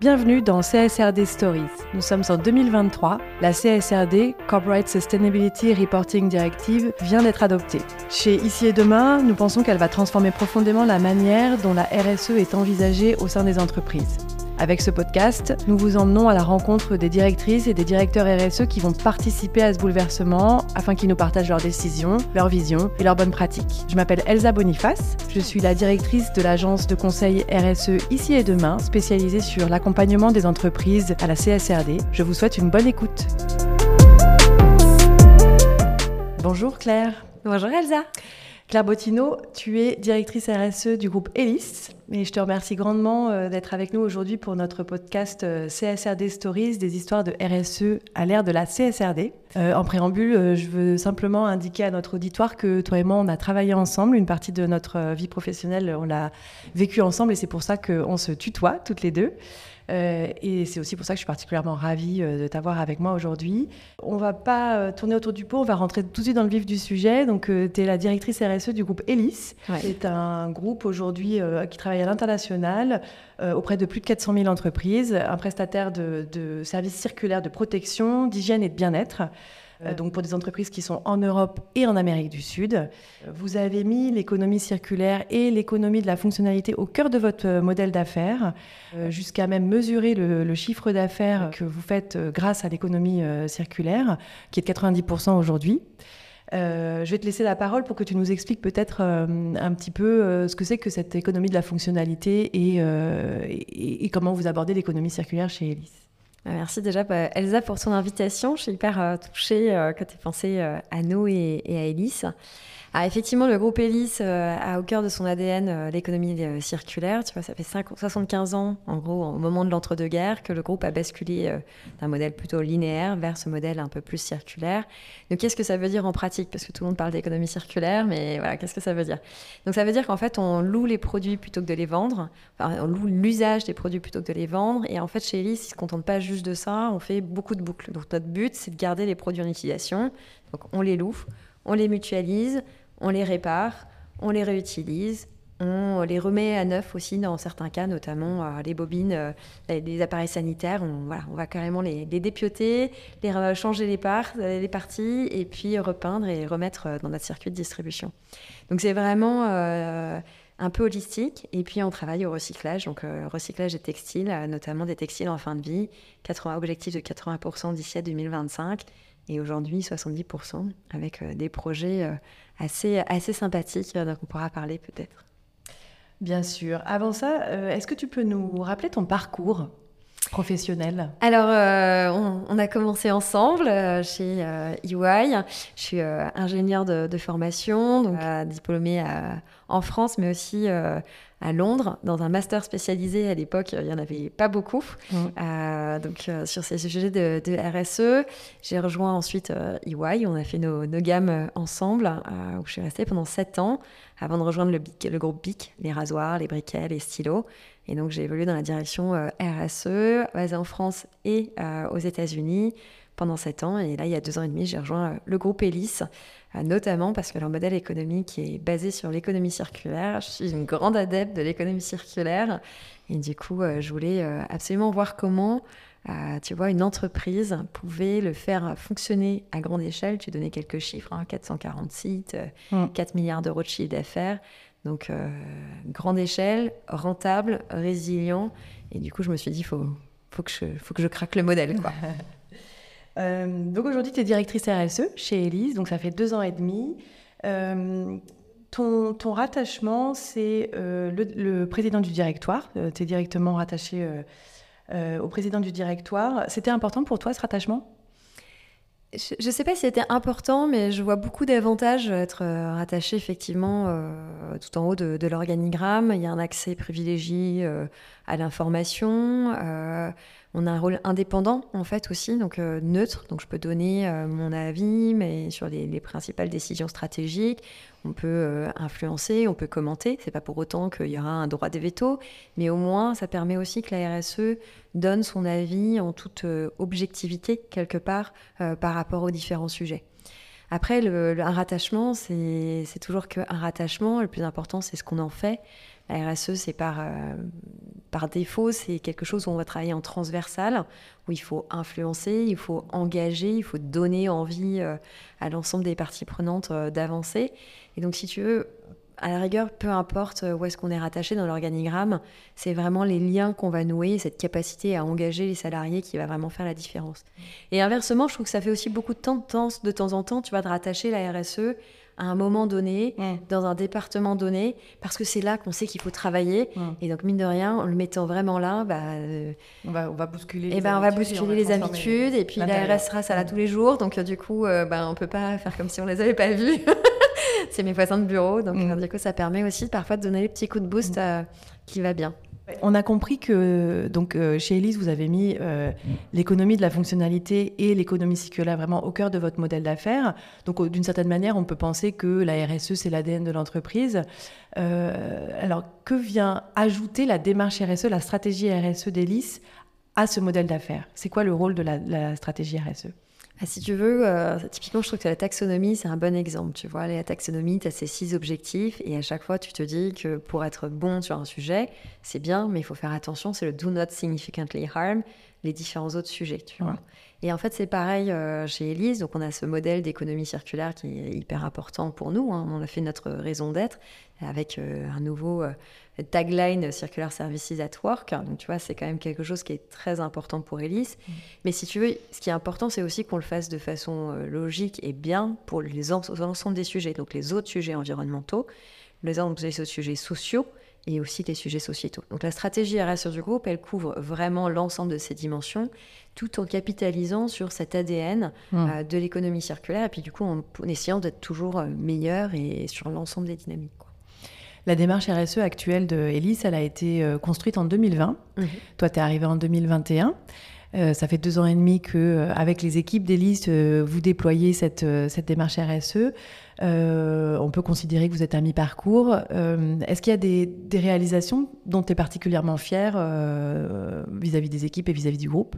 Bienvenue dans CSRD Stories. Nous sommes en 2023. La CSRD, Corporate Sustainability Reporting Directive, vient d'être adoptée. Chez Ici et Demain, nous pensons qu'elle va transformer profondément la manière dont la RSE est envisagée au sein des entreprises. Avec ce podcast, nous vous emmenons à la rencontre des directrices et des directeurs RSE qui vont participer à ce bouleversement afin qu'ils nous partagent leurs décisions, leurs visions et leurs bonnes pratiques. Je m'appelle Elsa Boniface, je suis la directrice de l'agence de conseil RSE Ici et Demain, spécialisée sur l'accompagnement des entreprises à la CSRD. Je vous souhaite une bonne écoute. Bonjour Claire. Bonjour Elsa. Claire Bottino, tu es directrice RSE du groupe ELIS. Et je te remercie grandement euh, d'être avec nous aujourd'hui pour notre podcast euh, CSRD Stories, des histoires de RSE à l'ère de la CSRD. Euh, en préambule, je veux simplement indiquer à notre auditoire que toi et moi, on a travaillé ensemble. Une partie de notre vie professionnelle, on l'a vécu ensemble et c'est pour ça qu'on se tutoie toutes les deux. Euh, et c'est aussi pour ça que je suis particulièrement ravie euh, de t'avoir avec moi aujourd'hui. On va pas euh, tourner autour du pot, on va rentrer tout de suite dans le vif du sujet. Donc, tu es la directrice RSE du groupe ELIS. C'est un groupe aujourd'hui qui travaille à l'international auprès de plus de 400 000 entreprises, un prestataire de, de services circulaires de protection, d'hygiène et de bien-être. Euh, donc pour des entreprises qui sont en Europe et en Amérique du Sud. Vous avez mis l'économie circulaire et l'économie de la fonctionnalité au cœur de votre euh, modèle d'affaires, euh, jusqu'à même mesurer le, chiffre d'affaires que vous faites grâce à l'économie circulaire, qui est de 90% aujourd'hui. je vais te laisser la parole pour que tu nous expliques peut-être un petit peu ce que c'est que cette économie de la fonctionnalité et, et comment vous abordez l'économie circulaire chez Elis. Bah, merci déjà bah, Elsa pour ton invitation. Je suis hyper euh, touchée euh, que tu aies pensé euh, à nous et, à Elise. Ah, effectivement, le groupe Elis euh, a au cœur de son ADN euh, l'économie euh, circulaire. Tu vois, ça fait 75 ans, en gros, au moment de l'entre-deux-guerres, que le groupe a basculé d'un modèle plutôt linéaire vers ce modèle un peu plus circulaire. Donc, qu'est-ce que ça veut dire en pratique? Parce que tout le monde parle d'économie circulaire, mais voilà, qu'est-ce que ça veut dire? Donc, ça veut dire qu'en fait, on loue les produits plutôt que de les vendre. Enfin, on loue l'usage des produits plutôt que de les vendre. Et en fait, chez Elis, ils ne se contentent pas juste de ça. On fait beaucoup de boucles. Donc, notre but, c'est de garder les produits en utilisation. Donc, on les loue, on les mutualise on les répare, on les réutilise, on les remet à neuf aussi dans certains cas, notamment euh, les bobines, euh, les, appareils sanitaires. On, voilà, on va carrément les, dépioter, les changer les, parts, les parties et puis repeindre et remettre euh, dans notre circuit de distribution. Donc c'est vraiment un peu holistique. Et puis on travaille au recyclage, donc recyclage des textiles, notamment des textiles en fin de vie, 80, objectif de 80% d'ici à 2025 et aujourd'hui 70% avec des projets assez, assez sympathique euh, dont on pourra parler peut-être. Bien sûr. Avant ça, euh, est-ce que tu peux nous rappeler ton parcours? Professionnel Alors, euh, on, a commencé ensemble chez EY. Je suis ingénieure de, de, formation, donc diplômée en France, mais aussi à Londres dans un master spécialisé. À l'époque, il n'y en avait pas beaucoup. Mmh. Euh, donc, euh, sur ces sujets de, RSE, j'ai rejoint ensuite EY. On a fait nos, gammes ensemble, où je suis restée pendant sept ans avant de rejoindre le, le groupe BIC, les rasoirs, les briquets, les stylos. Et donc, j'ai évolué dans la direction RSE, basée en France et aux États-Unis pendant sept ans. Et là, il y a deux ans et demi, j'ai rejoint le groupe ELIS euh, notamment parce que leur modèle économique est basé sur l'économie circulaire. Je suis une grande adepte de l'économie circulaire et du coup, euh, je voulais euh, absolument voir comment, tu vois, une entreprise pouvait le faire fonctionner à grande échelle. Tu donnais quelques chiffres, 440 hein, sites, 4 mm. milliards d'euros de chiffre d'affaires. Donc, grande échelle, rentable, résilient. Et du coup, je me suis dit, il faut, faut, que je, faut que je craque le modèle. Quoi. Euh, donc aujourd'hui, tu es directrice RSE chez Elise, donc ça fait deux ans et demi. Euh, ton, rattachement, c'est euh, le, président du directoire. tu es directement rattaché au président du directoire. C'était important pour toi ce rattachement? Je ne sais pas si c'était important, mais je vois beaucoup d'avantages être rattaché effectivement tout en haut de, l'organigramme. Il y a un accès privilégié à l'information on a un rôle indépendant en fait aussi, donc euh, neutre. Donc je peux donner euh, mon avis, mais sur les, principales décisions stratégiques, on peut euh, influencer, on peut commenter. C'est pas pour autant qu'il y aura un droit de veto, mais au moins ça permet aussi que la RSE donne son avis en toute objectivité quelque part par rapport aux différents sujets. Après, un rattachement, c'est toujours qu'un rattachement. Le plus important, c'est ce qu'on en fait. La RSE, c'est par, par défaut, c'est quelque chose où on va travailler en transversal, où il faut influencer, il faut engager, il faut donner envie à l'ensemble des parties prenantes d'avancer. Et donc, si tu veux, à la rigueur, peu importe où est-ce qu'on est rattaché dans l'organigramme, c'est vraiment les liens qu'on va nouer, cette capacité à engager les salariés qui va vraiment faire la différence. Et inversement, je trouve que ça fait aussi beaucoup de temps, de temps en temps, tu vas te rattacher la RSE à un moment donné, dans un département donné, parce que c'est là qu'on sait qu'il faut travailler. Et donc, mine de rien, en le mettant vraiment là, bah, euh, on, va, on va bousculer eh les ben, habitudes. On va bousculer les habitudes. Et puis, la RSE ça là tous les jours. Donc, euh, du coup, euh, bah, on ne peut pas faire comme si on ne les avait pas vus. c'est mes voisins de bureau. Donc, mm. du coup, ça permet aussi parfois de donner les petits coups de boost mm. qui va bien. On a compris que donc euh, chez Elise, vous avez mis euh, l'économie de la fonctionnalité et l'économie circulaire vraiment au cœur de votre modèle d'affaires. Donc d'une certaine manière, on peut penser que la RSE, c'est l'ADN de l'entreprise. Euh, alors que vient ajouter la démarche RSE, la stratégie RSE d'Elise à ce modèle d'affaires? C'est quoi le rôle de la stratégie RSE ah, si tu veux, euh, typiquement, je trouve que la taxonomie, c'est un bon exemple. Tu vois, la taxonomie, tu as ces six objectifs et à chaque fois, tu te dis que pour être bon sur un sujet, c'est bien, mais il faut faire attention, c'est le do not significantly harm les différents autres sujets, tu vois. Et en fait, c'est pareil euh, chez Elise. Donc, on a ce modèle d'économie circulaire qui est hyper important pour nous. Hein. On a fait notre raison d'être avec euh, un nouveau tagline Circular Services at Work. Donc, tu vois, c'est quand même quelque chose qui est très important pour Elise. Mm. Mais si tu veux, ce qui est important, c'est aussi qu'on le fasse de façon euh, logique et bien pour l'ensemble des sujets. Donc, les autres sujets environnementaux, les autres sujets sociaux et aussi les sujets sociétaux. Donc, la stratégie RSE du groupe, elle couvre vraiment l'ensemble de ces dimensions tout en capitalisant sur cet ADN mm. euh, de l'économie circulaire et puis du coup en, essayant d'être toujours euh, meilleur et sur l'ensemble des dynamiques. La démarche RSE actuelle de Elise, elle a été euh, construite en 2020. Mhm. Toi, tu es arrivé en 2021. Euh, ça fait deux ans et demi que, euh, avec les équipes d'Elise, vous déployez cette, cette démarche RSE. On peut considérer que vous êtes à mi-parcours. Est-ce qu'il y a des, des réalisations dont tu es particulièrement fier vis-à-vis des équipes et vis-à-vis -vis du groupe?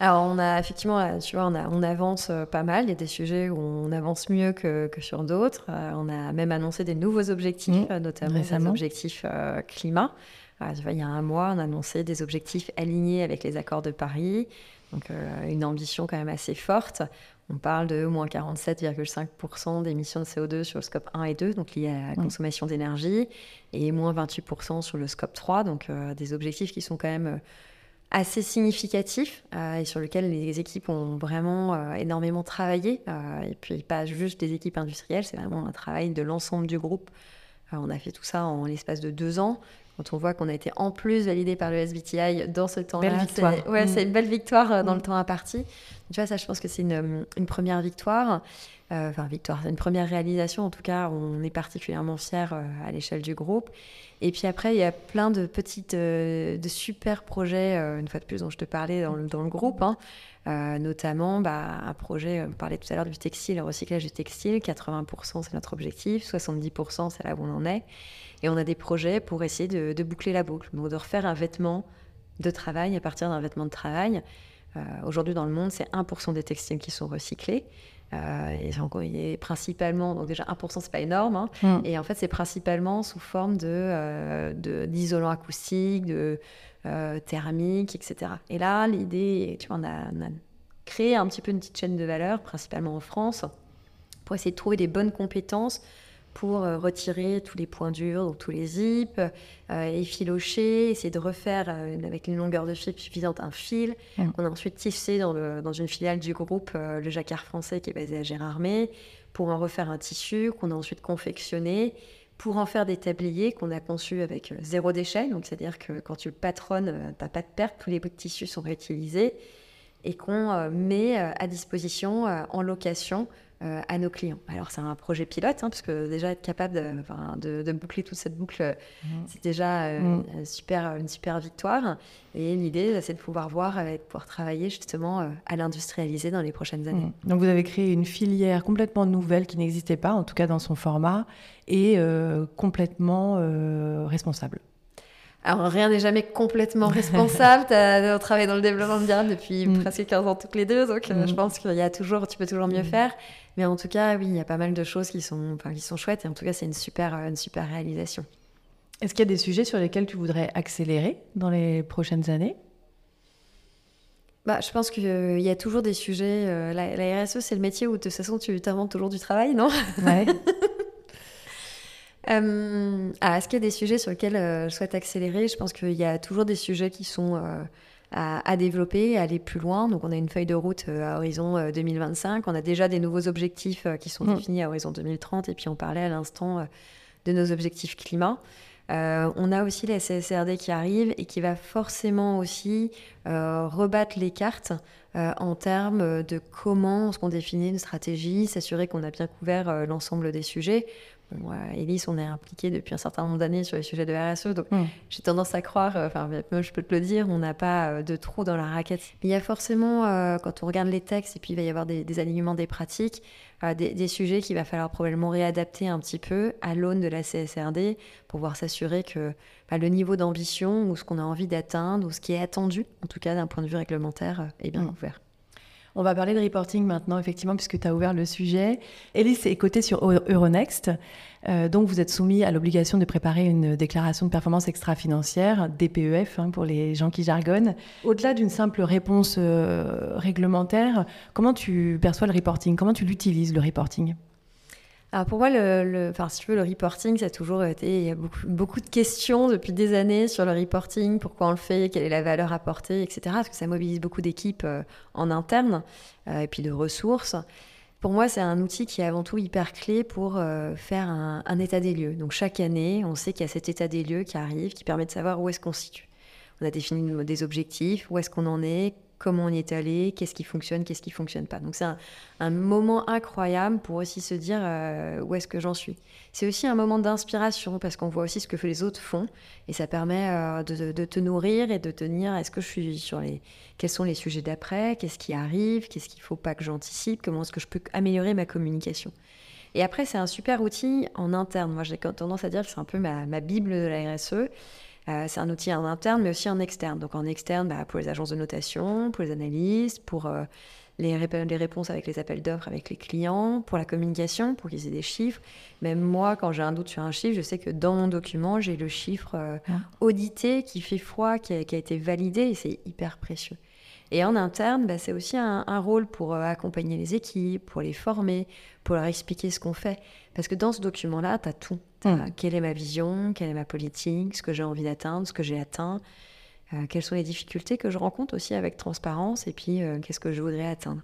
Alors, on a effectivement, euh, tu vois, on, on avance euh, pas mal. Il y a des sujets où on avance mieux que, sur d'autres. Euh, on a même annoncé des nouveaux objectifs, mmh, notamment des objectifs climat. tu vois, il y a un mois, on a annoncé des objectifs alignés avec les accords de Paris. Donc, une ambition quand même assez forte. On parle de moins 47,5% d'émissions de CO2 sur le scope 1 et 2, donc liées à la mmh. consommation d'énergie, et moins 28% sur le scope 3, donc des objectifs qui sont quand même assez significatif euh, et sur lequel les équipes ont vraiment euh, énormément travaillé. Euh, et puis pas juste des équipes industrielles, c'est vraiment un travail de l'ensemble du groupe. on a fait tout ça en l'espace de deux ans. Quand on voit qu'on a été en plus validé par le SBTI dans ce temps-là, c'est ouais, mm. une belle victoire dans le mm. temps imparti. Tu vois, ça, je pense que c'est une, une, première victoire. enfin, victoire, c'est une première réalisation. En tout cas, on est particulièrement fiers à l'échelle du groupe. Et puis après, il y a plein de petites, euh, de super projets, euh, une fois de plus, dont je te parlais dans le, dans le groupe. Hein. Euh, notamment bah, un projet, on parlait tout à l'heure du textile, le recyclage du textile, 80% c'est notre objectif, 70% c'est là où on en est. Et on a des projets pour essayer de, de boucler la boucle, donc de refaire un vêtement de travail à partir d'un vêtement de travail. Aujourd'hui dans le monde, c'est 1% des textiles qui sont recyclés. Euh, et, principalement, donc déjà 1%, c'est pas énorme. Hein. Mm. Et en fait, c'est principalement sous forme de, euh, d'isolant acoustique, de euh, thermique, etc. Et là, l'idée, tu vois, on a, on a, créé un petit peu une petite chaîne de valeur, principalement en France, pour essayer de trouver des bonnes compétences pour euh, retirer tous les points durs, donc tous les zips, euh, effilocher, essayer de refaire euh, avec une longueur de fil suffisante un fil. Mm. On a ensuite tissé dans, le, dans, une filiale du groupe le jacquard français qui est basé à Gérardmer pour en refaire un tissu qu'on a ensuite confectionné pour en faire des tabliers qu'on a conçus avec zéro déchet. Donc, c'est-à-dire que quand tu le patronnes, tu n'as pas de perte, tous les bouts de tissu sont réutilisés et qu'on met à disposition en location euh, à nos clients. Alors c'est un projet pilote, hein, parce que déjà être capable de, de, boucler toute cette boucle, mmh. c'est déjà euh, mmh. super, une super victoire. Et l'idée, c'est de pouvoir voir et de pouvoir travailler justement à l'industrialiser dans les prochaines années. Mmh. Donc vous avez créé une filière complètement nouvelle qui n'existait pas, en tout cas dans son format, et euh, complètement responsable. Alors, rien n'est jamais complètement responsable. on travaille dans le développement durable depuis presque 15 ans toutes les deux, donc je pense qu'il y a toujours, tu peux toujours mieux faire. Mais en tout cas, oui, il y a pas mal de choses qui sont, enfin, qui sont chouettes et en tout cas, c'est une super, une super réalisation. Est-ce qu'il y a des sujets sur lesquels tu voudrais accélérer dans les prochaines années? Bah, je pense qu'il y a toujours des sujets. Euh, la, RSE, c'est le métier où de toute façon tu t'inventes toujours du travail, non? Ouais. euh, ah, Est-ce qu'il y a des sujets sur lesquels euh, je souhaite accélérer? Je pense qu'il y a toujours des sujets qui sont euh, à, développer, à aller plus loin. Donc, on a une feuille de route à horizon 2025. On a déjà des nouveaux objectifs qui sont mm. définis à horizon 2030. Et puis, on parlait à l'instant de nos objectifs climat. Euh, on a aussi la CSRD qui arrive et qui va forcément aussi euh, rebattre les cartes euh, en termes de comment est-ce qu'on définit une stratégie, s'assurer qu'on a bien couvert l'ensemble des sujets. Bon, Elise, on est impliqué depuis un certain nombre d'années sur les sujets de RSE, donc mm. j'ai tendance à croire, enfin, je peux te le dire, on n'a pas de trou dans la raquette. Mais il y a forcément, quand on regarde les textes, et puis il va y avoir des, des alignements des pratiques, des, sujets qu'il va falloir probablement réadapter un petit peu à l'aune de la CSRD pour pouvoir s'assurer que bah, le niveau d'ambition ou ce qu'on a envie d'atteindre ou ce qui est attendu, en tout cas d'un point de vue réglementaire, euh, est bien mmh. couvert. On va parler de reporting maintenant, effectivement, puisque tu as ouvert le sujet. Elise est cotée sur Euronext. Euh, donc, vous êtes soumis à l'obligation de préparer une déclaration de performance extra-financière, DPEF, hein, pour les gens qui jargonnent. Au-delà d'une simple réponse euh, réglementaire, comment tu perçois le reporting? Comment tu l'utilises, le reporting? Alors pour moi, le, enfin, si tu veux, le reporting, ça a toujours été. Il y a beaucoup, de questions depuis des années sur le reporting, pourquoi on le fait, quelle est la valeur apportée, etc. Parce que ça mobilise beaucoup d'équipes euh, en interne et puis de ressources. Pour moi, c'est un outil qui est avant tout hyper clé pour euh, faire un, état des lieux. Donc chaque année, on sait qu'il y a cet état des lieux qui arrive, qui permet de savoir où est-ce qu'on se situe. On a défini des objectifs, où est-ce qu'on en est, comment on y est allé, qu'est-ce qui fonctionne, qu'est-ce qui fonctionne pas. Donc c'est un, moment incroyable pour aussi se dire euh, où est-ce que j'en suis. C'est aussi un moment d'inspiration parce qu'on voit aussi ce que les autres font et ça permet euh, de, te nourrir et de tenir est-ce que je suis sur les quels sont les sujets d'après, qu'est-ce qui arrive, qu'est-ce qu'il faut pas que j'anticipe, comment est-ce que je peux améliorer ma communication. Et après, c'est un super outil en interne. Moi, j'ai tendance à dire que c'est un peu ma, ma bible de la RSE. Euh, c'est un outil en interne, mais aussi en externe. Donc en externe, bah, pour les agences de notation, pour les analystes, pour euh, les, les, réponses avec les appels d'offres avec les clients, pour la communication, pour qu'ils aient des chiffres. Même moi, quand j'ai un doute sur un chiffre, je sais que dans mon document, j'ai le chiffre euh, ah. audité qui fait foi, qui a, qui a été validé, et c'est hyper précieux. Et en interne, bah, c'est aussi un, rôle pour accompagner les équipes, pour les former, pour leur expliquer ce qu'on fait. Parce que dans ce document-là, tu as tout. Mm. Quelle est ma vision, quelle est ma politique, ce que j'ai envie d'atteindre, ce que j'ai atteint, euh, quelles sont les difficultés que je rencontre aussi avec transparence et puis euh, qu'est-ce que je voudrais atteindre.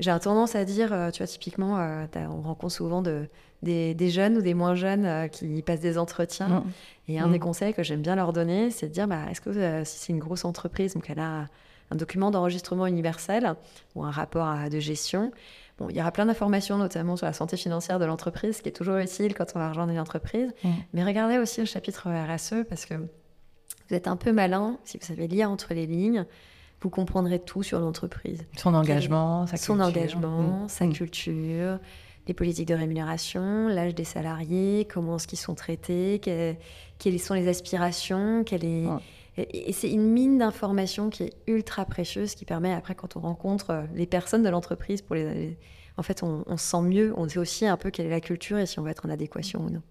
J'ai tendance à dire, euh, tu vois, typiquement, on rencontre souvent de, des, jeunes ou des moins jeunes qui passent des entretiens. Mm. Et un des mm. conseils que j'aime bien leur donner, c'est de dire, bah, est-ce que si c'est une grosse entreprise, donc elle a un document d'enregistrement universel ou un rapport de gestion, il y aura plein d'informations, notamment sur la santé financière de l'entreprise, ce qui est toujours utile quand on va rejoindre une entreprise. Mm. Mais regardez aussi le chapitre RSE, parce que vous êtes un peu malin, si vous savez lire entre les lignes, vous comprendrez tout sur l'entreprise. Son engagement, sa Son engagement, mm. sa mm. culture, les politiques de rémunération, l'âge des salariés, comment est-ce qu'ils sont traités, quelles, sont les aspirations, quelle est... Et, c'est une mine d'informations qui est ultra précieuse, qui permet après, quand on rencontre euh, les personnes de l'entreprise, pour les, en fait, on, on, se sent mieux, on sait aussi un peu quelle est la culture et si on va être en adéquation ou non.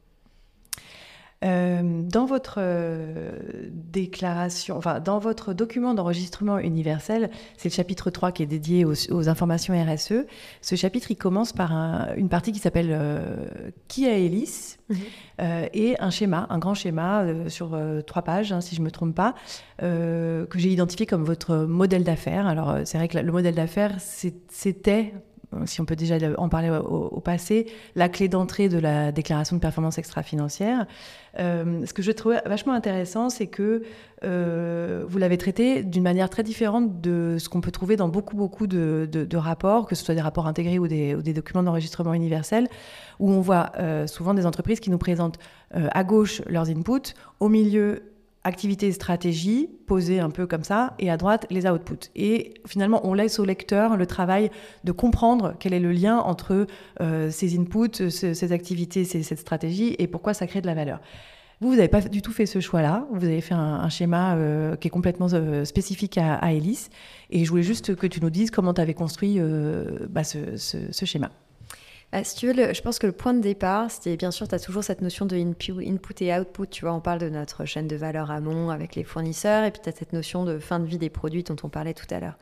Euh, dans votre euh, déclaration, enfin dans votre document d'enregistrement universel, c'est le chapitre 3 qui est dédié aux, informations RSE. Ce chapitre, il commence par une partie qui s'appelle euh, Qui a Hélice mhm. et un schéma, un grand schéma sur trois pages, hein, si je ne me trompe pas, que j'ai identifié comme votre modèle d'affaires. Alors c'est vrai que le modèle d'affaires, c'était si on peut déjà en parler au, passé, la clé d'entrée de la déclaration de performance extra-financière. Euh, ce que je trouve vachement intéressant, c'est que euh, vous l'avez traité d'une manière très différente de ce qu'on peut trouver dans beaucoup, beaucoup de, rapports, que ce soit des rapports intégrés ou des, documents d'enregistrement universel, où on voit euh, souvent des entreprises qui nous présentent à gauche leurs inputs, au milieu activité et stratégie posées un peu comme ça, et à droite, les outputs. Et finalement, on laisse au lecteur le travail de comprendre quel est le lien entre euh, ces inputs, ces, activités, cette stratégie, et pourquoi ça crée de la valeur. Vous, vous n'avez pas du tout fait ce choix-là. Vous avez fait un, schéma euh, qui est complètement euh, spécifique à, à. Et je voulais juste que tu nous dises comment tu avais construit bah, ce, schéma. Bah, si tu veux, je pense que le point de départ, c'était bien sûr, tu as toujours cette notion de input et output. Tu vois, on parle de notre chaîne de valeur amont avec les fournisseurs, et puis tu as cette notion de fin de vie des produits dont on parlait tout à l'heure.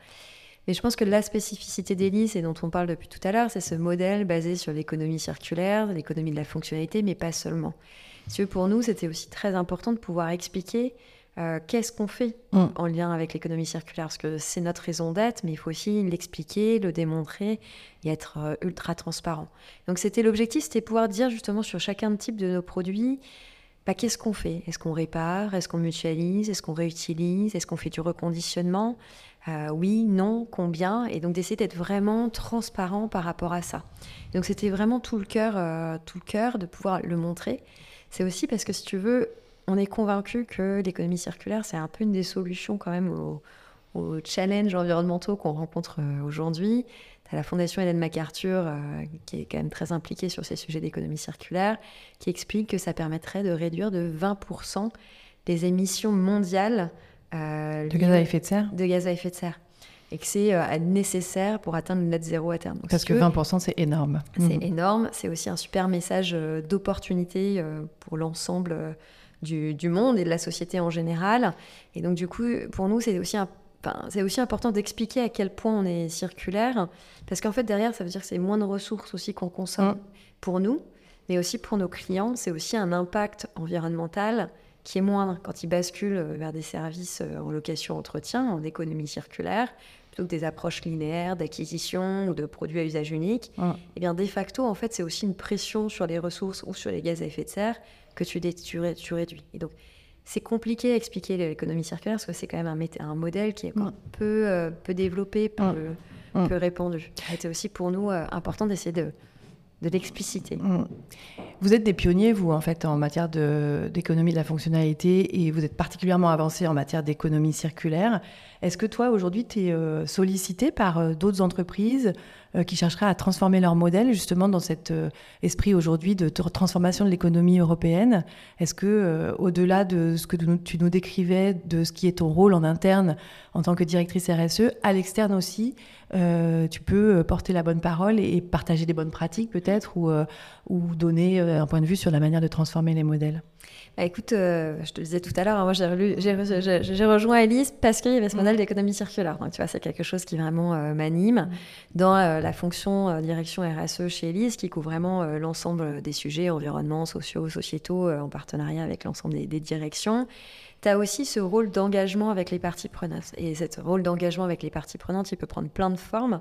Mais je pense que la spécificité d'Elise, et dont on parle depuis tout à l'heure, c'est ce modèle basé sur l'économie circulaire, l'économie de la fonctionnalité, mais pas seulement. Si pour nous, c'était aussi très important de pouvoir expliquer euh, qu'est-ce qu'on fait mm. en lien avec l'économie circulaire? Parce que c'est notre raison d'être, mais il faut aussi l'expliquer, le démontrer et être euh, ultra transparent. Donc c'était l'objectif, c'était pouvoir dire justement sur chacun de type de nos produits, bah, qu'est-ce qu'on fait? Est-ce qu'on répare? Est-ce qu'on mutualise? Est-ce qu'on réutilise? Est-ce qu'on fait du reconditionnement? Euh, Oui, non, combien? Et donc d'essayer d'être vraiment transparent par rapport à ça. Donc c'était vraiment tout le cœur, tout le cœur de pouvoir le montrer. C'est aussi parce que si tu veux, on est convaincu que l'économie circulaire, c'est un peu une des solutions quand même aux, challenges environnementaux qu'on rencontre euh, aujourd'hui. Tu as la Fondation Hélène MacArthur, euh, qui est quand même très impliquée sur ces sujets d'économie circulaire, qui explique que ça permettrait de réduire de 20% les émissions mondiales euh, de gaz à effet de serre. De gaz à effet de serre et que c'est nécessaire pour atteindre le net zéro à terme. Parce que 20%, c'est énorme. C'est mhm. énorme. C'est aussi un super message d'opportunité pour l'ensemble du, monde et de la société en général. Et donc, du coup, pour nous, c'est aussi, aussi important d'expliquer à quel point on est circulaire, parce qu'en fait, derrière, ça veut dire que c'est moins de ressources aussi qu'on consomme mm. pour nous, mais aussi pour nos clients. C'est aussi un impact environnemental qui est moindre quand ils basculent vers des services euh, en location-entretien, en économie circulaire, plutôt que des approches linéaires d'acquisition ou de produits à usage unique. Mm. Et eh bien, de facto, en fait, c'est aussi une pression sur les ressources ou sur les gaz à effet de serre que tu, tu, réduis. Et donc, c'est compliqué à expliquer l'économie circulaire parce que c'est quand même un, un, modèle qui est encore peu, euh, peu développé, peu, peu répandu. C'était aussi pour nous euh, important d'essayer de, de l'expliciter. Vous êtes des pionniers, vous, en fait, en matière d'économie de, la fonctionnalité et vous êtes particulièrement avancé en matière d'économie circulaire. Est-ce que toi, aujourd'hui, tu es euh, sollicité par d'autres entreprises qui chercheraient à transformer leur modèle justement dans cet euh, esprit aujourd'hui de transformation de l'économie européenne. Est-ce que, euh, au-delà de ce que tu nous décrivais, de ce qui est ton rôle en interne en tant que directrice RSE, à l'externe aussi, tu peux porter la bonne parole et, partager des bonnes pratiques peut-être ou donner un point de vue sur la manière de transformer les modèles? Bah, écoute, euh, je te disais tout à l'heure, hein, moi j'ai rejoint Elise parce qu'il y avait ce modèle mm. d'économie circulaire. Donc tu vois, c'est quelque chose qui vraiment euh, m'anime mm. dans euh, la fonction direction RSE chez Elise, qui couvre vraiment l'ensemble des sujets environnement, sociaux, sociétaux, en partenariat avec l'ensemble des, des directions. Tu as aussi ce rôle d'engagement avec les parties prenantes. Et ce rôle d'engagement avec les parties prenantes, il peut prendre plein de formes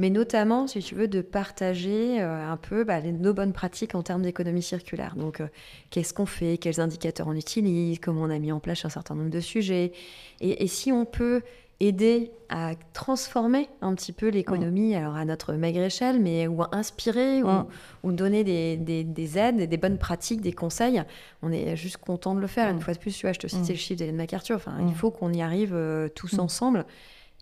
mais notamment, si tu veux, de partager euh, un peu bah, nos bonnes pratiques en termes d'économie circulaire. Donc, euh, qu'est-ce qu'on fait, quels indicateurs on utilise, comment on a mis en place un certain nombre de sujets. Et, si on peut aider à transformer un petit peu l'économie, alors à notre maigre échelle, mais ou inspirer ou, donner des, des, aides, des bonnes pratiques, des conseils, on est juste content de le faire. Une fois de plus, tu vois, je te citais le chiffre d'Hélène MacArthur. Enfin, il faut qu'on y arrive euh, tous ensemble.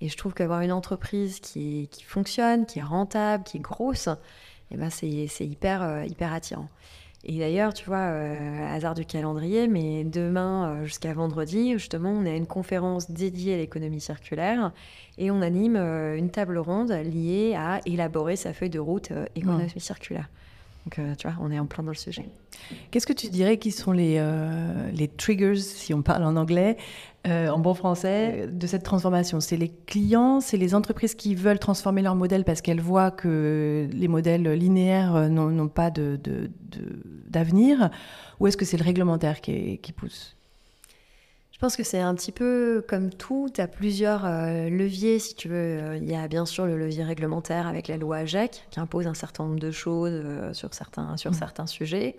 Et je trouve qu'avoir une entreprise qui, qui, fonctionne, qui est rentable, qui est grosse, eh ben c'est hyper, euh, hyper attirant. Et d'ailleurs, tu vois, euh, hasard du calendrier, mais demain euh, jusqu'à vendredi, justement, on a une conférence dédiée à l'économie circulaire et on anime une table ronde liée à élaborer sa feuille de route économie circulaire. Donc, tu vois, on est en plein dans le sujet. Qu'est-ce que tu dirais qui sont les, les triggers, si on parle en anglais, euh, en bon français, de cette transformation C'est les clients, c'est les entreprises qui veulent transformer leur modèle parce qu'elles voient que les modèles linéaires euh, n'ont pas d'avenir de, Ou est-ce que c'est le réglementaire qui, pousse? Je pense que c'est un petit peu comme tout, tu as plusieurs euh, leviers si tu veux. Il y a bien sûr le levier réglementaire avec la loi AGEC qui impose un certain nombre de choses sur, certains, sur mmh. certains sujets.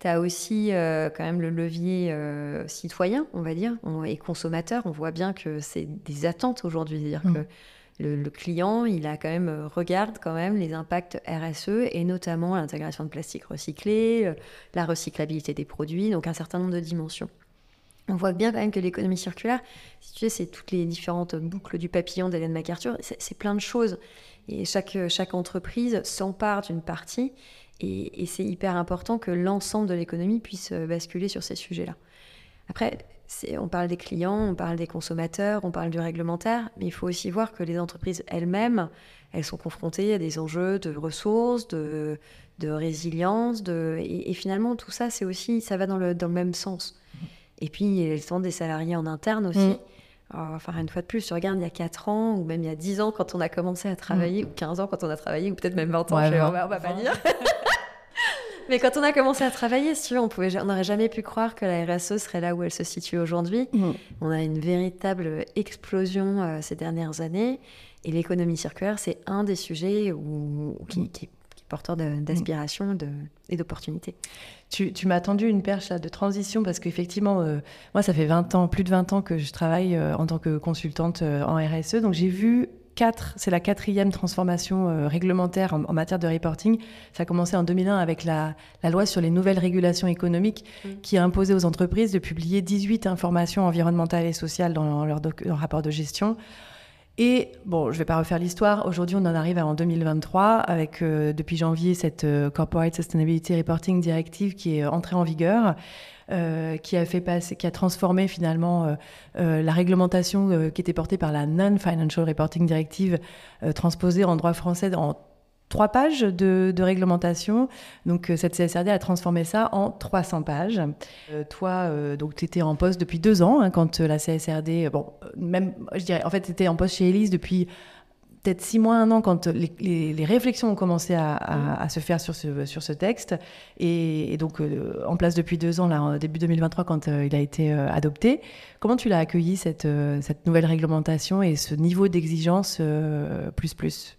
Tu as aussi euh, quand même le levier euh, citoyen, on va dire, et consommateur. On voit bien que c'est des attentes aujourd'hui. dire mm. que le, client, il a quand même, euh, regarde quand même les impacts RSE et notamment l'intégration de plastique recyclé, la recyclabilité des produits, donc un certain nombre de dimensions. On voit bien quand même que l'économie circulaire, si tu sais, c'est toutes les différentes boucles du papillon d'Hélène MacArthur, c'est plein de choses. Et chaque, chaque entreprise s'empare d'une partie et, c'est hyper important que l'ensemble de l'économie puisse euh, basculer sur ces sujets-là. Après, on parle des clients, on parle des consommateurs, on parle du réglementaire, mais il faut aussi voir que les entreprises elles-mêmes, elles sont confrontées à des enjeux de ressources, de, résilience, et, finalement tout ça, c'est aussi, ça va dans le, même sens. Et puis, il y a le temps des salariés en interne aussi. Mmh. Enfin, une fois de plus, tu regardes il y a 4 ans, ou même il y a 10 ans quand on a commencé à travailler, mmh. ou 15 ans quand on a travaillé, ou peut-être même 20 ans, on, va, va pas dire. Mais quand on a commencé à travailler, si on pouvait, on n'aurait jamais pu croire que la RSE serait là où elle se situe aujourd'hui. Mm. On a une véritable explosion euh, ces dernières années. Et l'économie circulaire, c'est un des sujets où, qui, mm. qui, est porteur d'aspiration et d'opportunités. Tu, tu m'as tendu une perche de transition parce qu'effectivement, euh, moi, ça fait 20 ans, plus de 20 ans que je travaille euh, en tant que consultante en RSE. Donc, j'ai vu c'est la quatrième transformation euh, réglementaire en, matière de reporting. Ça a commencé en 2001 avec la, loi sur les nouvelles régulations économiques mm. qui a imposé aux entreprises de publier 18 informations environnementales et sociales dans leur, rapport de gestion. Et bon, je ne vais pas refaire l'histoire. Aujourd'hui, on en arrive en 2023 avec, euh, depuis janvier, cette euh, Corporate Sustainability Reporting Directive qui est entrée en vigueur. Euh, qui a fait passer, qui a transformé finalement la réglementation qui était portée par la Non-Financial Reporting Directive, transposée en droit français en trois pages de, réglementation. Donc cette CSRD a transformé ça en 300 pages. toi, donc tu étais en poste depuis deux ans hein, quand la CSRD, bon, même, je dirais, en fait, tu étais en poste chez Elise depuis peut-être six mois, un an, quand les, réflexions ont commencé à, se faire sur ce, sur ce texte, et, donc euh, en place depuis deux ans, là, début 2023, quand euh, il a été euh, adopté. Comment tu l'as accueilli, cette, cette nouvelle réglementation et ce niveau d'exigence plus plus?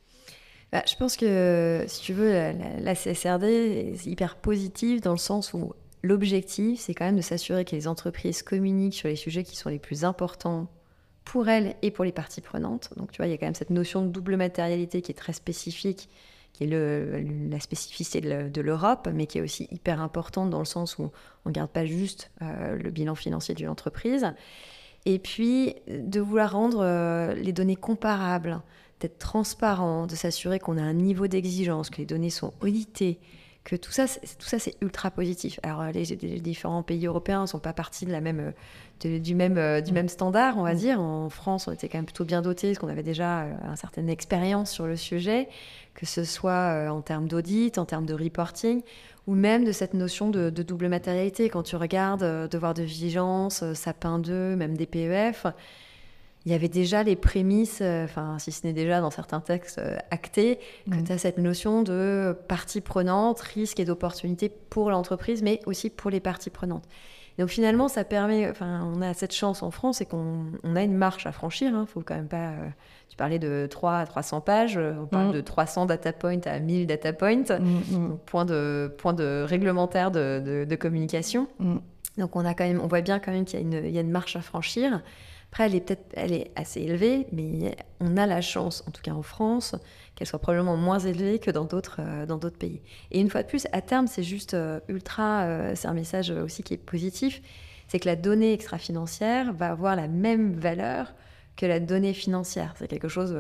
Bah, Je pense que, si tu veux, la, CSRD est hyper positive dans le sens où l'objectif, c'est quand même de s'assurer que les entreprises communiquent sur les sujets qui sont les plus importants pour elle et pour les parties prenantes. Donc tu vois, il y a quand même cette notion de double matérialité qui est très spécifique, qui est la spécificité de l'Europe, mais qui est aussi hyper importante dans le sens où on ne garde pas juste euh, le bilan financier d'une entreprise. Et puis de vouloir rendre euh, les données comparables, d'être transparent, de s'assurer qu'on a un niveau d'exigence, que les données sont auditées, que tout ça, tout ça c'est ultra positif. Alors les, différents pays européens ne sont pas partis de la même, du, même, euh, du même standard, on va mm. dire. En France, on était quand même plutôt bien dotés, parce qu'on avait déjà euh, une certaine expérience sur le sujet, que ce soit euh, en termes d'audit, en termes de reporting, ou même de cette notion de, double matérialité. Quand tu regardes devoir de vigilance, sapin 2, même des PEF, il y avait déjà les prémices, euh, enfin, si ce n'est déjà dans certains textes euh, actés, que mm. tu as cette notion de partie prenante, risque et d'opportunité pour l'entreprise, mais aussi pour les parties prenantes. donc finalement, ça permet, enfin, on a cette chance en France et qu'on a une marche à franchir. Il hein, faut quand même pas. Euh, tu parlais de 3 à 300 pages, on parle mm. de 300 data points à 1000 data points, mm, point de point de réglementaire de, de, communication. Donc on a quand même, on voit bien quand même qu'il y, y, a une marche à franchir. Après, elle est peut-être elle est assez élevée, mais on a la chance, en tout cas en France, qu'elle soit probablement moins élevée que dans d'autres euh, dans d'autres pays. Et une fois de plus, à terme, c'est juste euh, ultra, euh, c'est un message aussi qui est positif, c'est que la donnée extra-financière va avoir la même valeur que la donnée financière. C'est quelque chose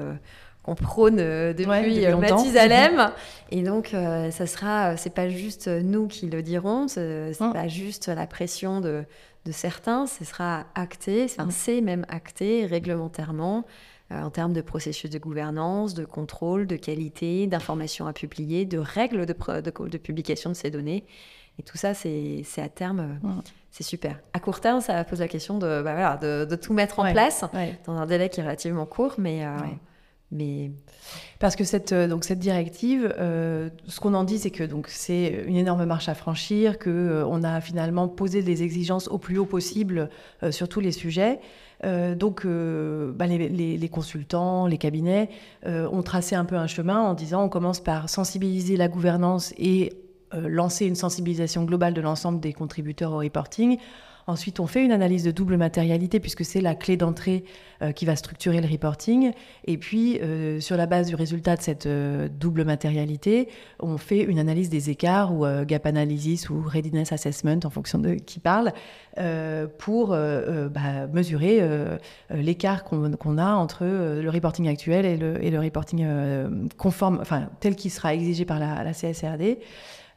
qu'on prône depuis, Mathusalem. Et donc, ça sera, c'est pas juste nous qui le dirons, c'est n'est pas juste la pression de de certains, ce sera acté, enfin, c'est même acté réglementairement euh, en termes de processus de gouvernance, de contrôle, de qualité, d'informations à publier, de règles de, de, publication de ces données. Et tout ça, c'est à terme, c'est super. À court terme, ça pose la question de, bah voilà, de, tout mettre en place dans un délai qui est relativement court, mais euh, mais parce que cette euh, directive, euh, ce qu'on en dit, c'est que c'est une énorme marche à franchir, que euh, a finalement posé des exigences au plus haut possible sur tous les sujets. donc bah, les, les, consultants, les cabinets ont tracé un peu un chemin en disant on commence par sensibiliser la gouvernance et lancer une sensibilisation globale de l'ensemble des contributeurs au reporting. Ensuite, on fait une analyse de double matérialité puisque c'est la clé d'entrée euh, qui va structurer le reporting. Et puis, euh, sur la base du résultat de cette euh, double matérialité, on fait une analyse des écarts ou gap analysis ou readiness assessment en fonction de qui parle pour bah, mesurer l'écart qu'on a entre le reporting actuel et le, reporting conforme, enfin tel qu'il sera exigé par la CSRD.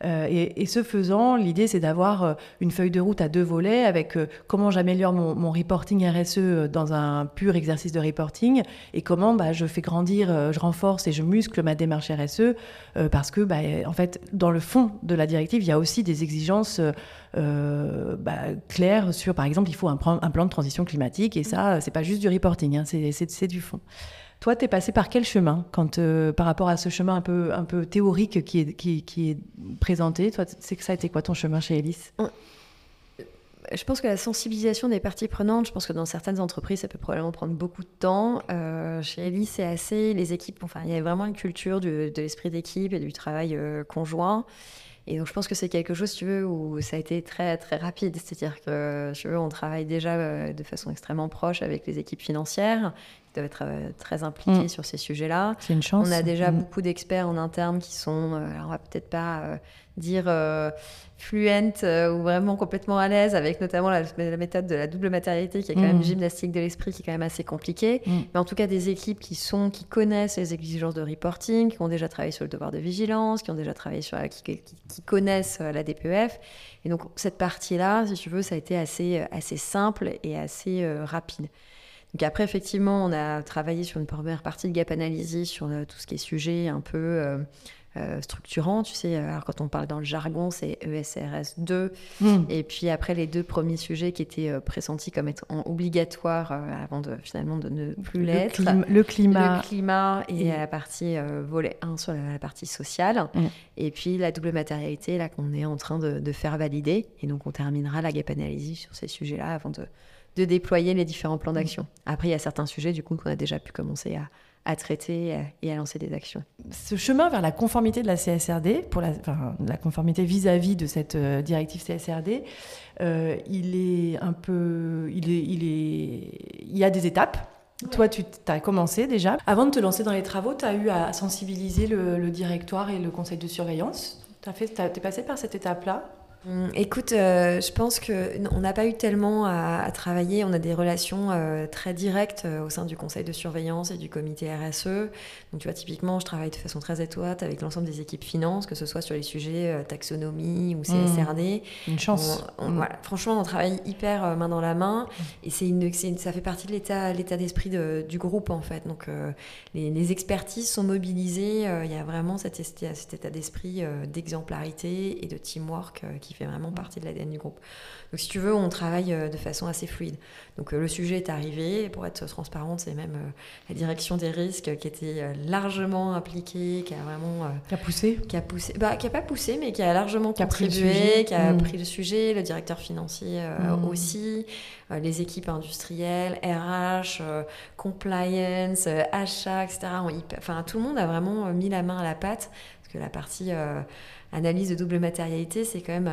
Et, ce faisant, l'idée, c'est d'avoir une feuille de route à deux volets avec comment j'améliore mon, reporting RSE dans un pur exercice de reporting et comment bah, je fais grandir, je renforce et je muscle ma démarche RSE parce que, bah, en fait, dans le fond de la directive, il y a aussi des exigences euh, bah, claires sur, par exemple, il faut un, un, plan de transition climatique, et ça, c'est pas juste du reporting, hein, c'est du fond. Toi, tu es passé par quel chemin quand, euh, par rapport à ce chemin un peu, un peu théorique qui est, qui, est présenté? Toi, c'est que ça a été quoi ton chemin chez Elis je pense que la sensibilisation des parties prenantes, je pense que dans certaines entreprises, ça peut probablement prendre beaucoup de temps. Euh, chez Elis, c'est assez. Les équipes, enfin, il y a vraiment une culture de l'esprit d'équipe et du travail conjoint. Et donc, je pense que c'est quelque chose, tu veux, où ça a été très, très rapide. C'est-à-dire que, tu veux, on travaille déjà euh, de façon extrêmement proche avec les équipes financières doivent être euh, très impliquées mm. sur ces sujets-là. C'est une chance. On a déjà mm. beaucoup d'experts en interne qui sont, euh, alors on va peut-être pas dire euh, fluente euh, ou vraiment complètement à l'aise avec notamment la, méthode de la double matérialité qui est quand même mm. gymnastique de l'esprit qui est quand même assez compliquée. Mais en tout cas, des équipes qui sont, qui connaissent les exigences de reporting, qui ont déjà travaillé sur le devoir de vigilance, qui ont déjà travaillé sur, qui, qui, connaissent la DPEF. Et donc, cette partie-là, si tu veux, ça a été assez, assez simple et assez rapide. Donc après, effectivement, on a travaillé sur une première partie de gap analysis, sur tout ce qui est sujet un peu euh, structurant. Tu sais, alors quand on parle dans le jargon, c'est ESRS 2. Hmm. Et puis après, les deux premiers sujets qui étaient euh, pressentis comme étant obligatoires euh, avant de finalement de ne plus l'être. Le, climat. Le climat et, la partie volet 1 sur la, partie sociale. Et puis la double matérialité, là, qu'on est en train de, de, faire valider. Et donc, on terminera la gap analysis sur ces sujets-là avant de, de déployer les différents plans d'action. Hmm. Après, il y a certains sujets, du coup, qu'on a déjà pu commencer à à traiter et à lancer des actions. Ce chemin vers la conformité de la CSRD, pour la, la conformité vis-à-vis de cette euh, directive CSRD, euh, il est un peu, il est, il est, il y a des étapes. Toi, tu as commencé déjà. Avant de te lancer dans les travaux, tu as eu à sensibiliser le, le, directoire et le conseil de surveillance. Tu es passé par cette étape-là? Écoute, euh, je pense que on n'a pas eu tellement à, travailler. On a des relations euh, très directes euh, au sein du conseil de surveillance et du comité RSE. Donc, tu vois, typiquement, je travaille de façon très étroite avec l'ensemble des équipes finances, que ce soit sur les sujets taxonomie ou CSRD. Hum, une chance. Hum. voilà. Franchement, on travaille hyper main dans la main et c'est une, ça fait partie de l'état, d'esprit du groupe en fait. Donc, les, les, expertises sont mobilisées. Il y a vraiment cet, cet état d'esprit d'exemplarité et de teamwork qui fait vraiment partie de l'ADN du groupe. Donc si tu veux, on travaille euh, de façon assez fluide. Donc euh, le sujet est arrivé, pour être transparente, c'est même euh, la direction des risques qui était largement impliquée, qui a vraiment... qui a poussé Qui a poussé, bah, qui a pas poussé, mais qui a largement contribué, qui a mmh. pris le sujet, le directeur financier mmh. aussi, les équipes industrielles, RH, compliance, achat, etc. Enfin, tout le monde a vraiment mis la main à la pâte, que la partie analyse de double matérialité, c'est quand même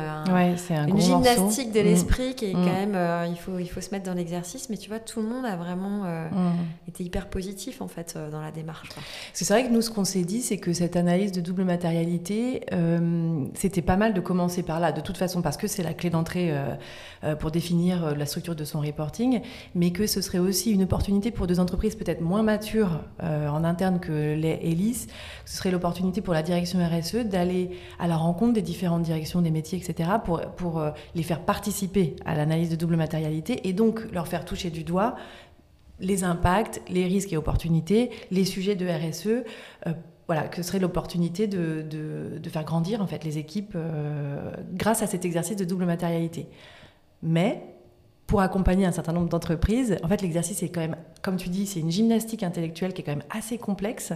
une gymnastique de mm. l'esprit qui est mm. quand même, euh, il, faut, il faut se mettre dans l'exercice, mais tu vois, tout le monde a vraiment euh, mm. été hyper positif en fait euh, dans la démarche. C'est vrai que nous, ce qu'on s'est dit, c'est que cette analyse de double matérialité, c'était pas mal de commencer par là, de toute façon, parce que c'est la clé d'entrée pour définir la structure de son reporting, mais que ce serait aussi une opportunité pour deux entreprises peut-être moins matures en interne que les Hélices, ce serait l'opportunité pour la direction RSE d'aller à la rencontre des différentes directions des métiers, etc., pour, euh, les faire participer à l'analyse de double matérialité et donc leur faire toucher du doigt les impacts, les risques et opportunités, les sujets de RSE. Euh, voilà, que serait l'opportunité de, de, faire grandir en fait les équipes euh, grâce à cet exercice de double matérialité. Mais pour accompagner un certain nombre d'entreprises, en fait, l'exercice est quand même, comme tu dis, c'est une gymnastique intellectuelle qui est quand même assez complexe.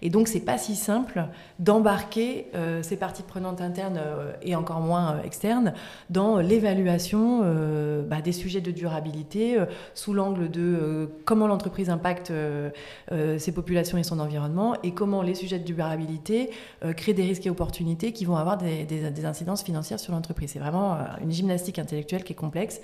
Et donc, c'est pas si simple d'embarquer euh, ces parties prenantes internes euh, et encore moins euh, externes dans l'évaluation bah, des sujets de durabilité sous l'angle de comment l'entreprise impacte ses populations et son environnement et comment les sujets de durabilité créent des risques et opportunités qui vont avoir des, des incidences financières sur l'entreprise. C'est vraiment une gymnastique intellectuelle qui est complexe.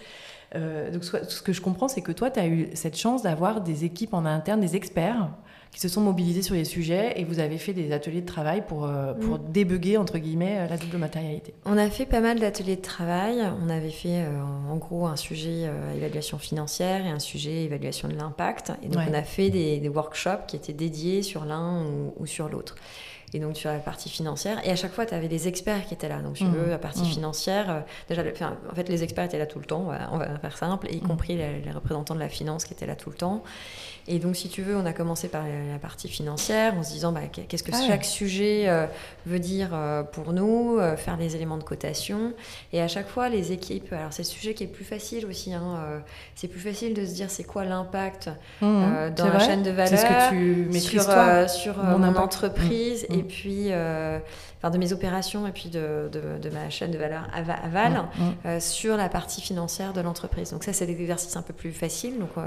Euh, donc, ce que je comprends, c'est que toi, tu as eu cette chance d'avoir des équipes en interne, des experts qui se sont mobilisés sur les sujets et vous avez fait des ateliers de travail pour, euh, pour mm. débugger, entre guillemets, euh, la double matérialité. On a fait pas mal d'ateliers de travail. On avait fait en gros un sujet évaluation financière et un sujet évaluation de l'impact. Et donc on a fait des, workshops qui étaient dédiés sur l'un ou, sur l'autre. Et donc sur la partie financière. Et à chaque fois, tu avais des experts qui étaient là. Donc, tu veux, la partie financière, déjà, en fait, les experts étaient là tout le temps, on va, faire simple, y compris les, les représentants de la finance qui étaient là tout le temps. Et donc, si tu veux, on a commencé par la partie financière en se disant bah, qu'est-ce que ah chaque sujet euh, veut dire euh, pour nous, euh, faire des éléments de cotation. Et à chaque fois, les équipes, alors c'est le sujet qui est plus facile aussi, hein, c'est plus facile de se dire c'est quoi l'impact mmh, dans la chaîne de valeur ce que tu sur, sur mon, entreprise. Mmh, et mmh. De mes opérations et puis de, de, ma chaîne de valeur aval mm, mm. euh, sur la partie financière de l'entreprise. Donc ça, c'est des exercices un peu plus faciles. Donc euh,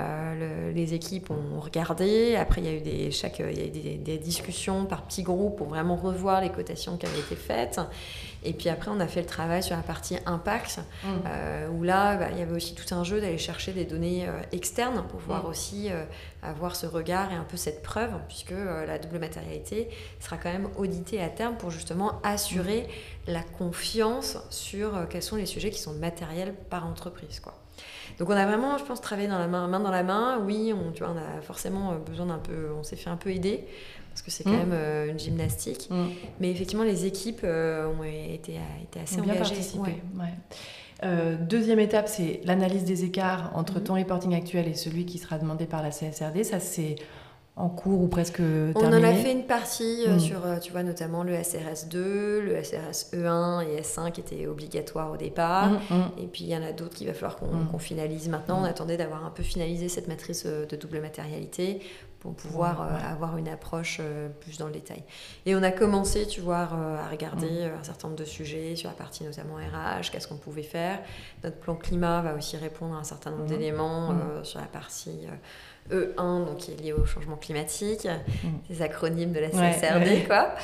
euh, les équipes ont regardé. Après, il y a eu des, chaque, il y a eu des, discussions par petits groupes pour vraiment revoir les cotations qui avaient été faites. Et puis après, on a fait le travail sur la partie impact, mm. où là, bah, il y avait aussi tout un jeu d'aller chercher des données externes pour pouvoir aussi avoir ce regard et un peu cette preuve, puisque la double matérialité sera quand même auditée à terme pour justement assurer la confiance sur euh, quels sont les sujets qui sont matériels par entreprise. Quoi. Donc on a vraiment, je pense, travaillé dans la main, main dans la main. Oui, on, tu vois, on a forcément euh, besoin d'un peu, on s'est fait un peu aider parce que c'est quand mmh. même euh, une gymnastique. Mmh. Mais effectivement, les équipes ont été, été assez engagées. Deuxième étape, c'est l'analyse des écarts entre mmh. ton reporting actuel et celui qui sera demandé par la CSRD. Ça, c'est en cours ou presque terminé On en a fait une partie euh, hmm. sur, euh, tu vois, notamment le SRS 2, le SRS E1 et S5 qui étaient obligatoires au départ. Hmm. Et puis il y en a d'autres qu'il va falloir qu'on finalise maintenant. On attendait d'avoir un peu finalisé cette matrice euh, de double matérialité pour pouvoir avoir une approche plus dans le détail. Et on a commencé, tu vois, à regarder un certain nombre de sujets sur la partie notamment RH, qu'est-ce qu'on pouvait faire. Notre plan climat va aussi répondre à un certain nombre d'éléments sur la partie E1, donc qui est lié au changement climatique, mm. les acronymes de la CSRD, quoi.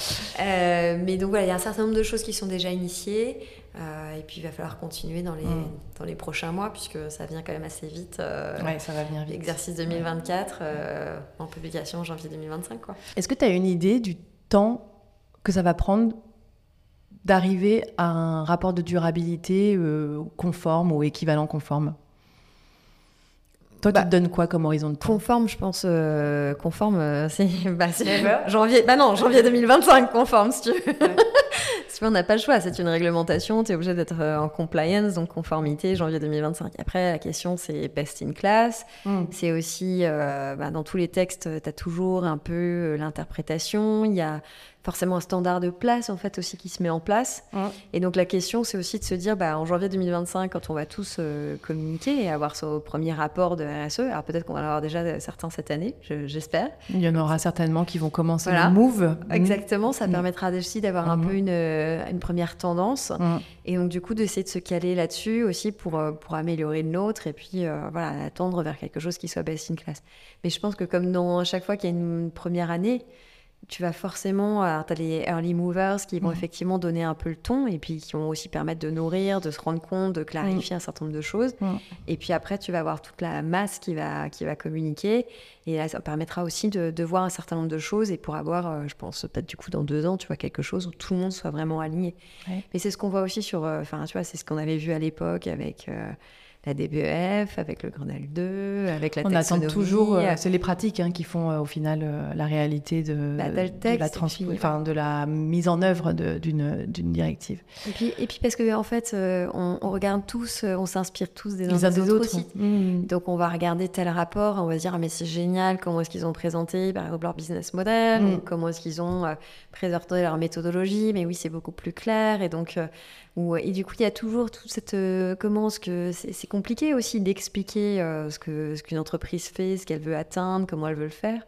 Euh, mais donc voilà, il y a un certain nombre de choses qui sont déjà initiées, euh, et puis il va falloir continuer dans les, mm. dans les prochains mois, puisque ça vient quand même assez vite. Euh, ça va venir vite. Exercice 2024, en publication en janvier 2025, quoi. Est-ce que tu as une idée du temps que ça va prendre d'arriver à un rapport de durabilité conforme ou équivalent conforme? Toi, tu bah, te donnes quoi comme horizon de temps? Conforme, je pense. Euh, conforme, euh, c'est bah, janvier. Bah non, janvier 2025, conforme, si tu veux. Si on n'a pas le choix, c'est une réglementation, tu es obligé d'être euh, en compliance, donc conformité, janvier 2025. Après, la question, c'est best in class. Hmm. C'est aussi, bah, dans tous les textes, tu as toujours un peu l'interprétation. Il y a forcément un standard de place en fait aussi qui se met en place. Et donc la question c'est aussi de se dire bah, en janvier 2025 quand on va tous euh, communiquer et avoir ce premier rapport de RSE, alors peut-être qu'on va en avoir déjà certains cette année, j'espère. Il y en aura certainement qui vont commencer à le move. Exactement, ça mm. permettra aussi d'avoir un mm. peu une, euh, une, première tendance mm. et donc du coup d'essayer de se caler là-dessus aussi pour, euh, pour améliorer le nôtre et puis voilà, attendre vers quelque chose qui soit best in class. Mais je pense que comme dans chaque fois qu'il y a une première année, tu vas forcément, tu as les early movers qui vont mhm. effectivement donner un peu le ton et puis qui vont aussi permettre de nourrir, de se rendre compte, de clarifier un certain nombre de choses. Et puis après, tu vas avoir toute la masse qui va, qui va communiquer et là, ça permettra aussi de, de voir un certain nombre de choses et pour avoir, euh, je pense, peut-être du coup dans deux ans, tu vois, quelque chose où tout le monde soit vraiment aligné. Mais c'est ce qu'on voit aussi sur, euh, enfin, tu vois, c'est ce qu'on avait vu à l'époque avec. Euh, la DBEF, avec le Grenelle 2, avec la On attend toujours, euh, c'est les pratiques hein, qui font euh, au final euh, la réalité de, bah, de, la enfin, de la mise en œuvre d'une directive. Et puis, et puis parce que en fait, on, regarde tous, on s'inspire tous des uns des, autres. Aussi. Mmh. Donc on va regarder tel rapport, on va se dire ah, mais c'est génial, comment est-ce qu'ils ont présenté par exemple leur business model, mmh. comment est-ce qu'ils ont présenté leur méthodologie, mais oui c'est beaucoup plus clair et donc et du coup, il y a toujours toute cette. Euh, comment ce que. C'est compliqué aussi d'expliquer euh, ce qu'une ce qu'une entreprise fait, ce qu'elle veut atteindre, comment elle veut le faire.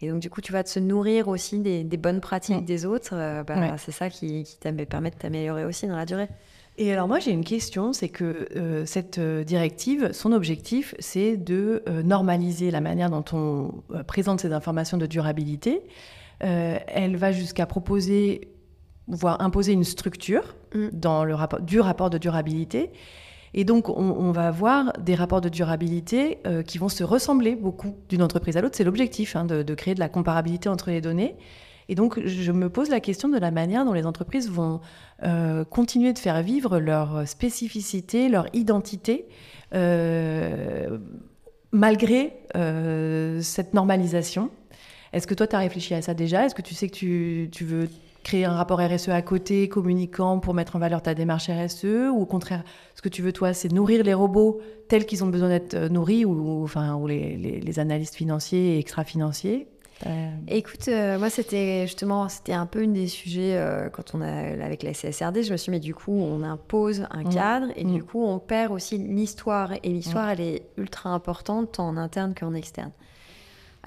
Et donc, du coup, tu vas te se nourrir aussi des, bonnes pratiques mm. des autres. Euh, bah, C'est ça qui, qui permet de t'améliorer aussi dans la durée. Et alors moi j'ai une question, c'est que cette directive, son objectif, c'est de normaliser la manière dont on présente ces informations de durabilité. elle va jusqu'à proposer voire imposer une structure mm. dans le rapport, du rapport de durabilité. Et donc, on, va avoir des rapports de durabilité euh, qui vont se ressembler beaucoup d'une entreprise à l'autre. C'est l'objectif, hein, de, créer de la comparabilité entre les données. Et donc, je me pose la question de la manière dont les entreprises vont euh, continuer de faire vivre leur spécificité, leur identité, euh, malgré cette normalisation. Est-ce que toi, tu as réfléchi à ça déjà? Est-ce que tu sais que tu, tu veux créer un rapport RSE à côté, communiquant pour mettre en valeur ta démarche RSE Ou au contraire, ce que tu veux, toi, c'est nourrir les robots tels qu'ils ont besoin d'être euh, nourris ou, enfin, ou les, les, analystes financiers et extra-financiers? Euh, Écoute, euh, moi c'était justement c'était un peu une des sujets quand on a avec la CSRD. Je me suis dit mais du coup on impose un mmh. cadre et du mmh. coup on perd aussi l'histoire et l'histoire mmh. elle est ultra importante tant en interne qu'en externe.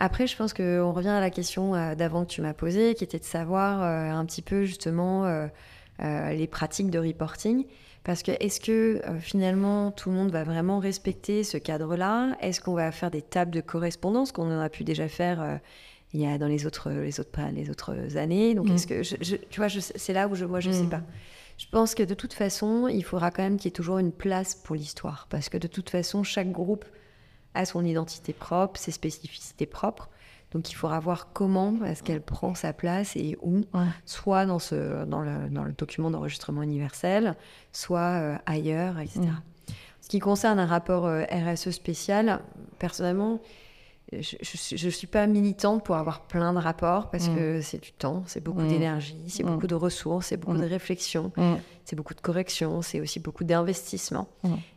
Après, je pense qu'on revient à la question euh, d'avant que tu m'as posée, qui était de savoir euh, un petit peu justement euh, les pratiques de reporting. Parce que est-ce que finalement tout le monde va vraiment respecter ce cadre-là? Est-ce qu'on va faire des tables de correspondance qu'on a pu déjà faire il y a dans les autres les autres les autres années? Donc est-ce mm. que tu vois c'est là où je vois je ne sais mm. pas. Je pense que de toute façon il faudra quand même qu'il y ait toujours une place pour l'histoire parce que de toute façon chaque groupe a son identité propre, ses spécificités propres. Donc il faudra voir comment est-ce qu'elle prend sa place et où, soit dans, ce, dans, le, dans le document d'enregistrement universel, soit euh, ailleurs, etc. Ce qui concerne un rapport euh, RSE spécial, personnellement, je ne suis pas militante pour avoir plein de rapports parce que c'est du temps, c'est beaucoup d'énergie, c'est beaucoup de ressources, c'est beaucoup de réflexion, c'est beaucoup de correction, c'est aussi beaucoup d'investissement.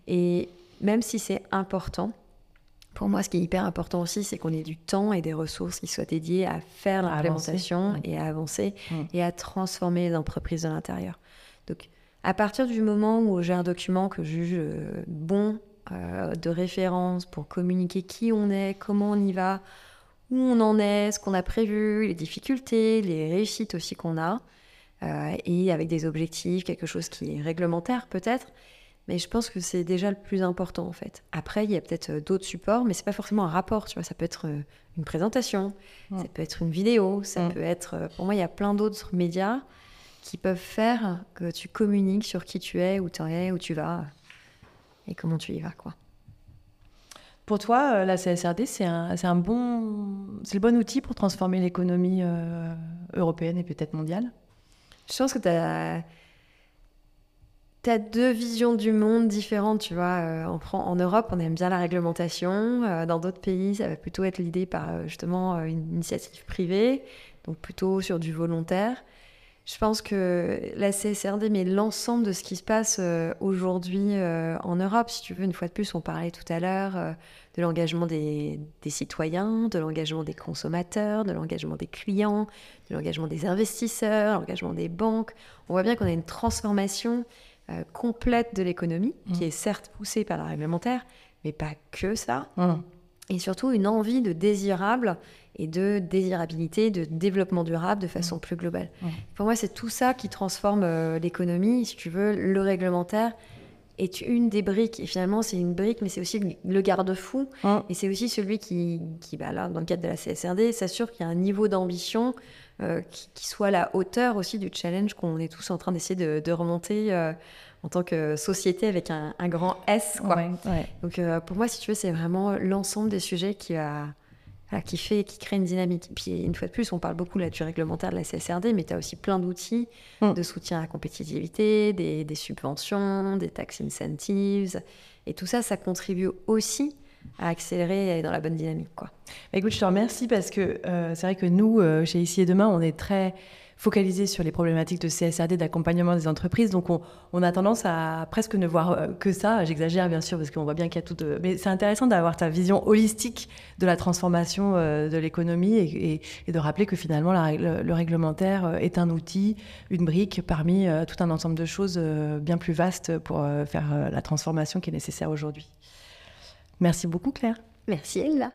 Et même si c'est important, pour moi, ce qui est hyper important aussi, c'est qu'on ait du temps et des ressources qui soient dédiées à faire l'implémentation et à avancer mm. et à transformer les entreprises de l'intérieur. Donc, à partir du moment où j'ai un document que je juge euh, bon euh, de référence pour communiquer qui on est, comment on y va, où on en est, ce qu'on a prévu, les difficultés, les réussites aussi qu'on a, euh, et avec des objectifs, quelque chose qui est réglementaire peut-être, mais je pense que c'est déjà le plus important en fait. Après, il y a peut-être euh, d'autres supports, mais c'est pas forcément un rapport. Tu vois, ça peut être euh, une présentation, ça peut être une vidéo, ça peut être. Euh, pour moi, il y a plein d'autres médias qui peuvent faire que tu communiques sur qui tu es, où tu es, où tu vas et comment tu y vas, quoi. Pour toi, la CSRD, c'est un, un, bon, c'est le bon outil pour transformer l'économie européenne et peut-être mondiale? Je pense que tu as tu as deux visions du monde différentes, tu vois. Euh, en Europe, on aime bien la réglementation. Euh, dans d'autres pays, ça va plutôt être l'idée par euh, justement une initiative privée, donc plutôt sur du volontaire. Je pense que la CSRD met l'ensemble de ce qui se passe aujourd'hui en Europe. Si tu veux, une fois de plus, on parlait tout à l'heure de l'engagement des, des, citoyens, de l'engagement des consommateurs, de l'engagement des clients, de l'engagement des investisseurs, l'engagement des banques. On voit bien qu'on a une transformation euh, complète de l'économie, qui mm. est certes poussée par la réglementaire, mais pas que ça. Mm. Et surtout une envie de désirable et de désirabilité, de développement durable de façon mm. plus globale. Pour moi, c'est tout ça qui transforme euh, l'économie. Si tu veux, le réglementaire est une des briques. Et finalement, c'est une brique, mais c'est aussi le garde-fou. Et c'est aussi celui qui, qui bah là, dans le cadre de la CSRD, s'assure qu'il y a un niveau d'ambition euh, qui, soit à la hauteur aussi du challenge qu'on est tous en train d'essayer de, remonter euh, en tant que société avec un, grand S. Quoi. Donc euh, pour moi, si tu veux, c'est vraiment l'ensemble des sujets qui qui fait, qui crée une dynamique. Et puis une fois de plus, on parle beaucoup là du réglementaire de la CSRD, mais tu as aussi plein d'outils mm. de soutien à la compétitivité, des, des, subventions, des tax incentives, et tout ça, ça contribue aussi à accélérer et aller dans la bonne dynamique. Quoi. Bah, écoute, je te remercie parce que euh, c'est vrai que nous, euh, chez Ici et Demain, on est très focalisé sur les problématiques de CSRD, d'accompagnement des entreprises. Donc, on, a tendance à presque ne voir euh, que ça. J'exagère, bien sûr, parce qu'on voit bien qu'il y a tout. Mais c'est intéressant d'avoir ta vision holistique de la transformation de l'économie et, de rappeler que finalement, le, réglementaire est un outil, une brique parmi tout un ensemble de choses bien plus vastes pour faire la transformation qui est nécessaire aujourd'hui. Merci beaucoup Claire. Merci Ella.